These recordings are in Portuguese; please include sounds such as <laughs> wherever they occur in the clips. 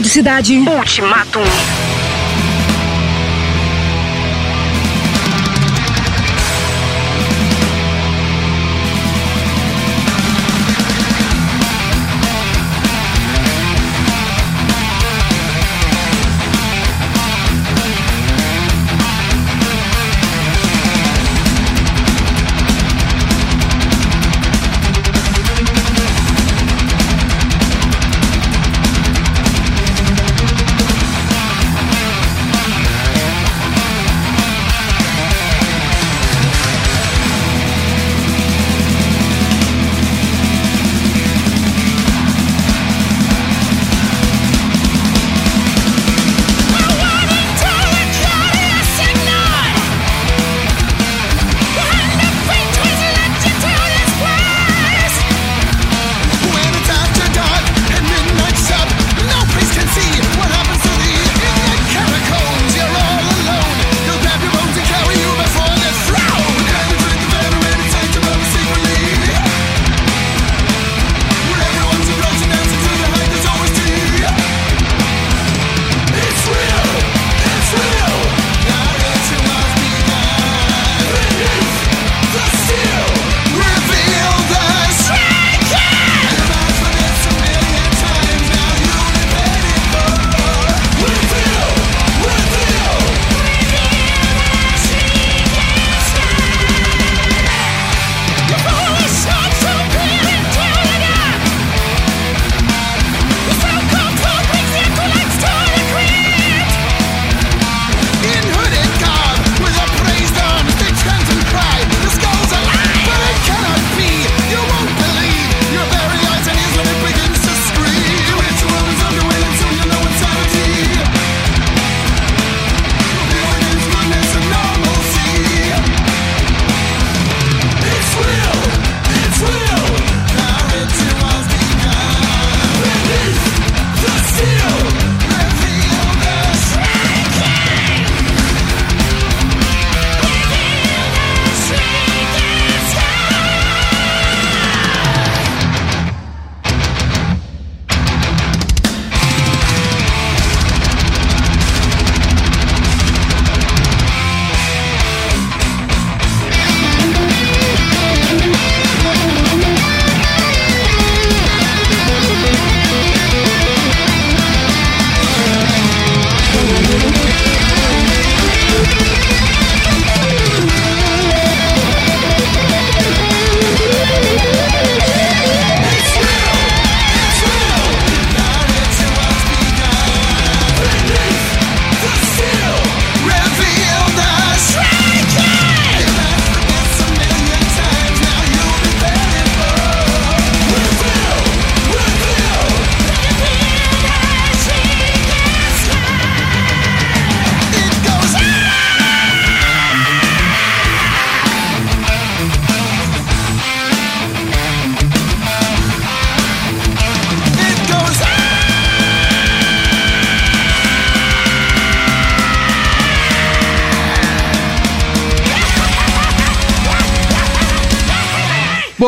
Rádio Cidade. Ultimatum.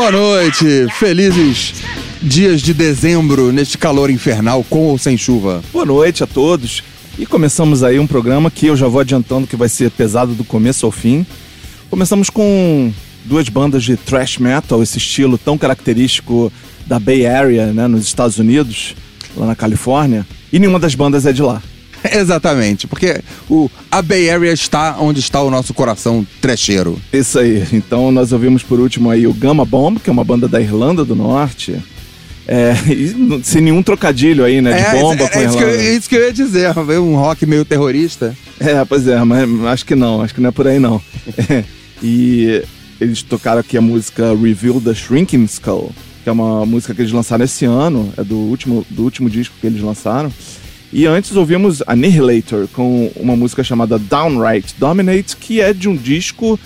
Boa noite, felizes dias de dezembro neste calor infernal, com ou sem chuva. Boa noite a todos. E começamos aí um programa que eu já vou adiantando que vai ser pesado do começo ao fim. Começamos com duas bandas de thrash metal, esse estilo tão característico da Bay Area, né, nos Estados Unidos, lá na Califórnia. E nenhuma das bandas é de lá. <laughs> Exatamente, porque o, a Bay Area está onde está o nosso coração trecheiro. Isso aí. Então nós ouvimos por último aí o Gamma Bomb, que é uma banda da Irlanda do Norte. É, <laughs> sem nenhum trocadilho aí, né? De bomba é, com é isso, que eu, Irlanda. é isso que eu ia dizer, <laughs> um rock meio terrorista. É, pois é, mas acho que não, acho que não é por aí não. e eles tocaram aqui a música Reveal the Shrinking Skull, que é uma música que eles lançaram esse ano, é do último, do último disco que eles lançaram. E antes ouvimos Annihilator com uma música chamada Downright Dominate, que é de um disco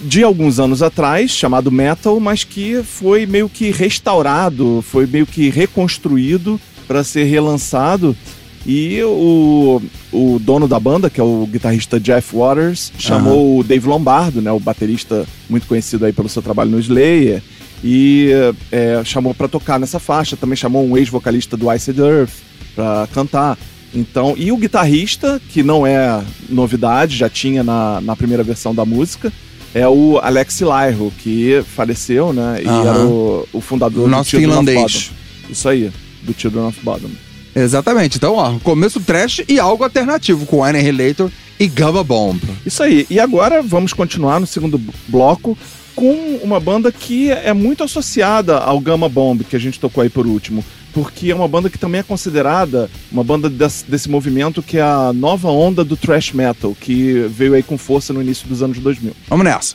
de alguns anos atrás, chamado Metal, mas que foi meio que restaurado, foi meio que reconstruído para ser relançado. E o, o dono da banda, que é o guitarrista Jeff Waters, chamou o Dave Lombardo, né, o baterista muito conhecido aí pelo seu trabalho no Slayer, e é, chamou para tocar nessa faixa. Também chamou um ex-vocalista do Iced Earth pra cantar. Então, e o guitarrista, que não é novidade, já tinha na, na primeira versão da música, é o Alex Lyro, que faleceu, né? E Aham. era o, o fundador O nosso do Children of finlandês. Bottom. Isso aí, do Children of Bottom. Exatamente. Então, ó, começo trash e algo alternativo com Annihilator e Gubba Bomb. Isso aí. E agora vamos continuar no segundo bloco com uma banda que é muito associada ao Gamma Bomb, que a gente tocou aí por último. Porque é uma banda que também é considerada uma banda desse, desse movimento que é a nova onda do thrash metal, que veio aí com força no início dos anos 2000. Vamos nessa.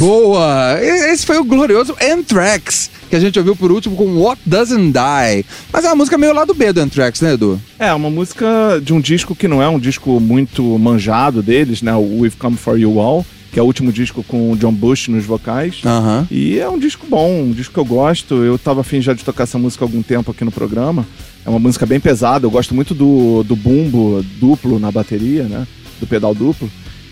Boa! Esse foi o glorioso Anthrax, que a gente ouviu por último com What Doesn't Die. Mas é uma música meio lado B do Anthrax, né, Edu? É, uma música de um disco que não é um disco muito manjado deles, né? O We've Come For You All que é o último disco com o John Bush nos vocais. Uhum. E é um disco bom, um disco que eu gosto. Eu tava afim já de tocar essa música há algum tempo aqui no programa. É uma música bem pesada, eu gosto muito do, do bumbo duplo na bateria, né? Do pedal duplo.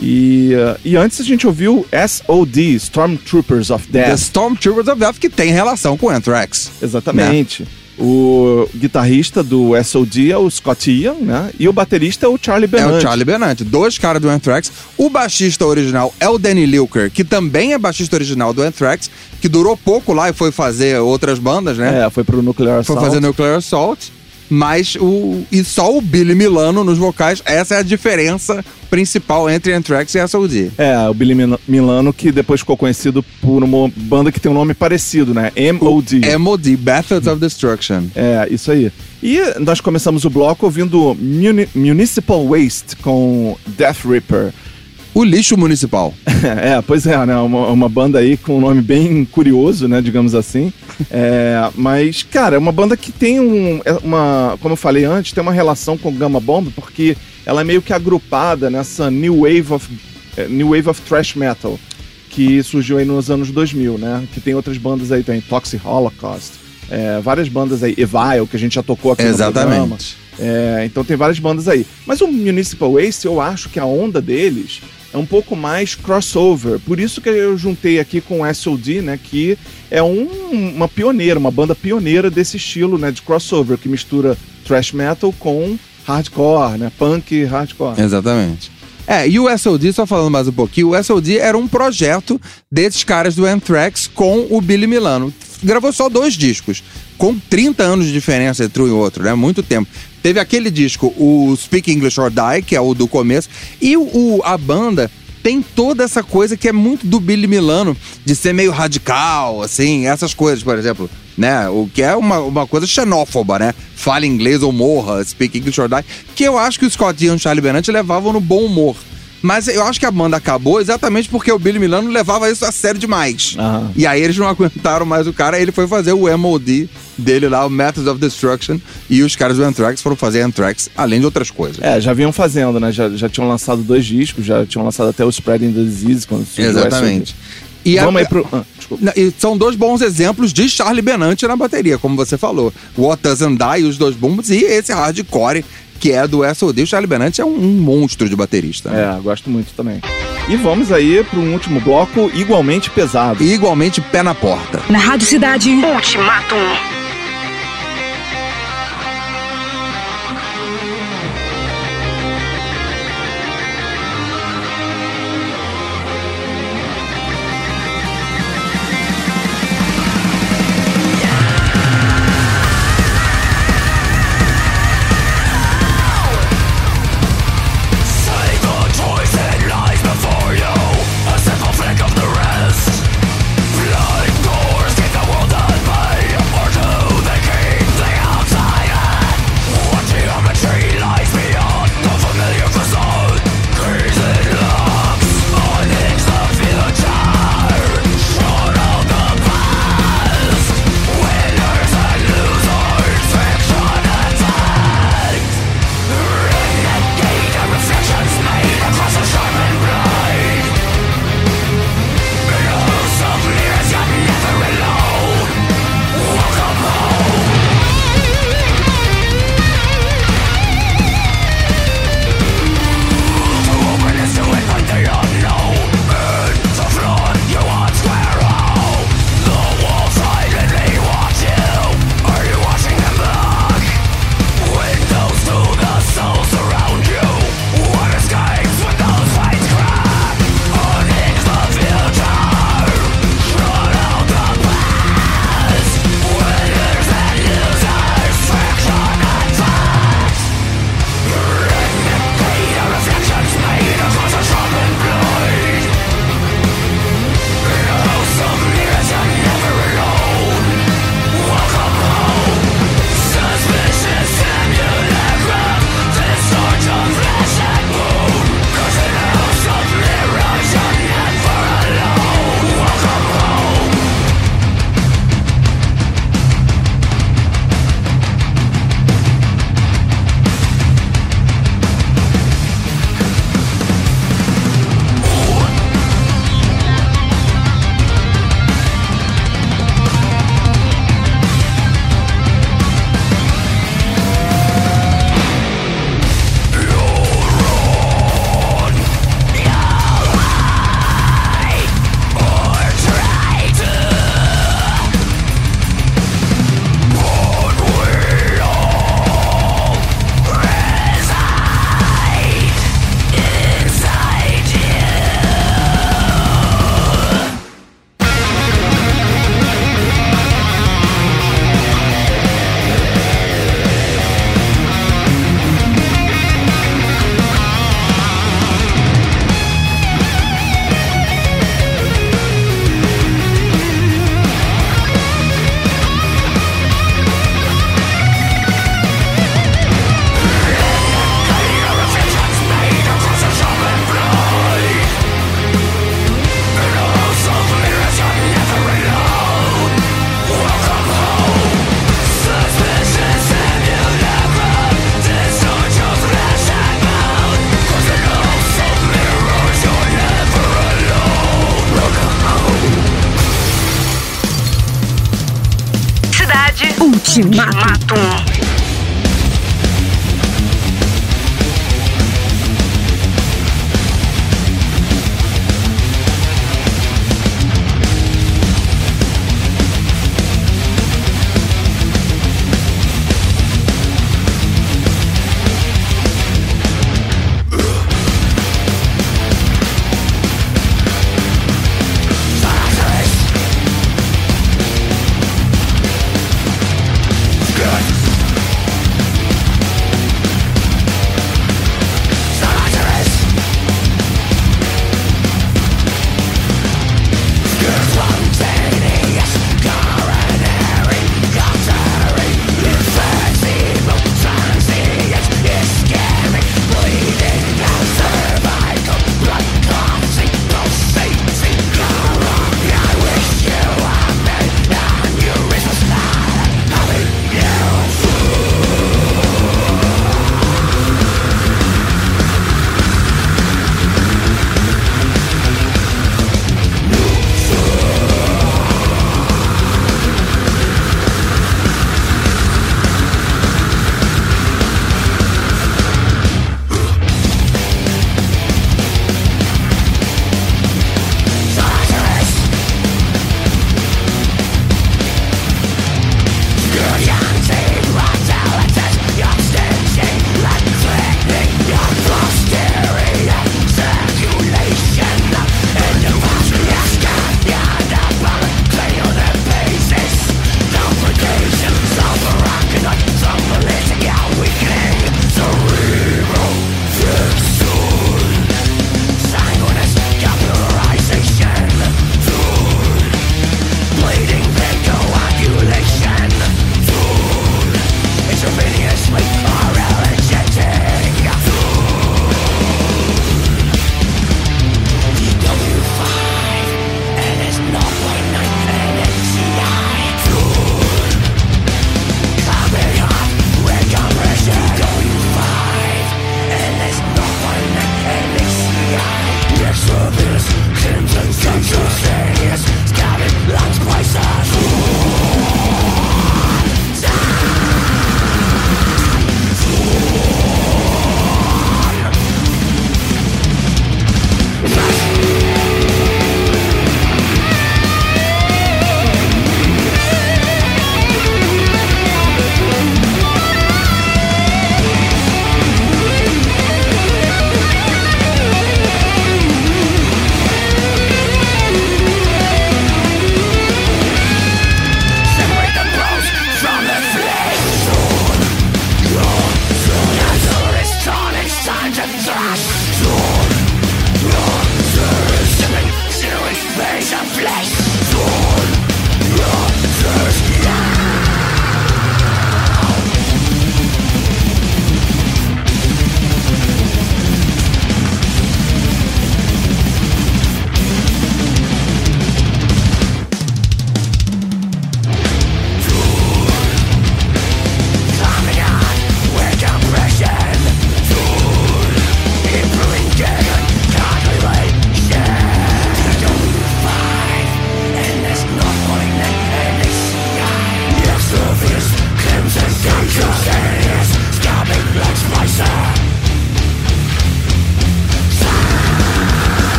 E, uh, e antes a gente ouviu SOD, Stormtroopers of Death. The Stormtroopers of Death, que tem relação com Anthrax. Né? Exatamente. Né? O guitarrista do SOD é o Scott Ian, né? E o baterista é o Charlie Benante. É o Charlie Benante. Dois caras do Anthrax. O baixista original é o Danny Lilker, que também é baixista original do Anthrax, que durou pouco lá e foi fazer outras bandas, né? É, foi pro Nuclear Assault. Foi fazer Nuclear Assault. Mas o. E só o Billy Milano nos vocais. Essa é a diferença principal entre Anthrax e SOD. É, o Billy Mil- Milano, que depois ficou conhecido por uma banda que tem um nome parecido, né? M.O.D. MOD, Methods of Destruction. É, isso aí. E nós começamos o bloco ouvindo Muni- Municipal Waste com Death Reaper. O lixo municipal. <laughs> é, pois é, né? Uma, uma banda aí com um nome bem curioso, né? Digamos assim. É, mas, cara, é uma banda que tem um, é uma. Como eu falei antes, tem uma relação com Gamma Bomb, porque ela é meio que agrupada nessa New Wave of, eh, new wave of Thrash Metal, que surgiu aí nos anos 2000, né? Que tem outras bandas aí, tem Toxic Holocaust, é, várias bandas aí, Evile, que a gente já tocou aqui no programa. Exatamente. É, então tem várias bandas aí. Mas o Municipal Waste, eu acho que a onda deles é um pouco mais crossover. Por isso que eu juntei aqui com o SOD, né? Que é um- uma pioneira, uma banda pioneira desse estilo, né? De crossover, que mistura thrash metal com hardcore, né? Punk hardcore. Exatamente. É, e o SOD, só falando mais um pouquinho, o SOD era um projeto desses caras do Anthrax com o Billy Milano. Gravou só dois discos, com 30 anos de diferença entre um e outro, né? Muito tempo. Teve aquele disco, o Speak English or Die, que é o do começo, e o, a banda tem toda essa coisa que é muito do Billy Milano, de ser meio radical, assim, essas coisas, por exemplo, né? O que é uma, uma coisa xenófoba, né? Fale inglês ou morra, speak English or die, que eu acho que o Scott Ian e o Charlie Benante levavam no bom humor. Mas eu acho que a banda acabou exatamente porque o Billy Milano levava isso a sério demais. Aham. E aí eles não aguentaram mais o cara, ele foi fazer o MOD dele lá, o Methods of Destruction, e os caras do Anthrax foram fazer Anthrax, além de outras coisas. É, já vinham fazendo, né? Já, já tinham lançado dois discos, já tinham lançado até o Spreading the Disease quando surgiu Exatamente. E a- Vamos aí pro. Ah, E são dois bons exemplos de Charlie Benante na bateria, como você falou. What Doesn't Die, os dois bombos, e esse hardcore, que é do SOD. O Charlie Benante é um, um monstro de baterista. né? É, gosto muito também. E vamos aí para um último bloco igualmente pesado. E igualmente pé na porta. Na Rádio Cidade. Ultimatum.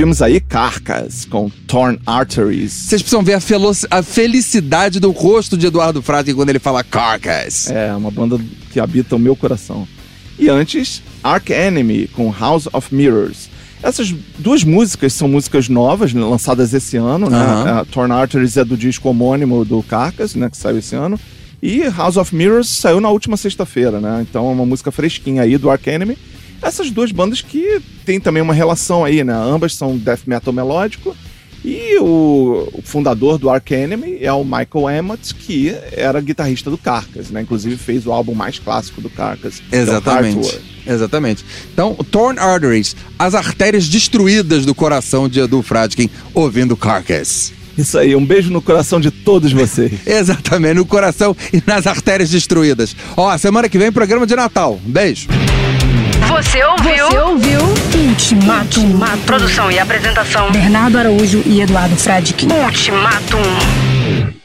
Ouvimos aí Carcas com Torn Arteries. Vocês precisam ver a, a felicidade do rosto de Eduardo Frade quando ele fala Carcass. É, uma banda que habita o meu coração. E antes, Ark Enemy com House of Mirrors. Essas duas músicas são músicas novas, né, lançadas esse ano, né? Torn Arteries é do disco homônimo do Carcass, né? Que saiu esse ano. E House of Mirrors saiu na última sexta-feira, né? Então é uma música fresquinha aí do Ark Enemy. Essas duas bandas que tem também uma relação aí, né? Ambas são death metal melódico. E o, fundador do Ark Enemy é o Michael Emmott, que era guitarrista do Carcass, né? Inclusive fez o álbum mais clássico do Carcass. é Exatamente. Heartwork. Exatamente. Então, Torn Arteries, as artérias destruídas do coração de Edu Fradkin ouvindo Carcass. Isso aí, um beijo no coração de todos vocês. <laughs> Exatamente, no coração e nas artérias destruídas. Ó, semana que vem, programa de Natal. Beijo. Você ouviu? Você ouviu Ultimato. Produção e apresentação. Bernardo Araújo e Eduardo Fradkin. Ultimatum.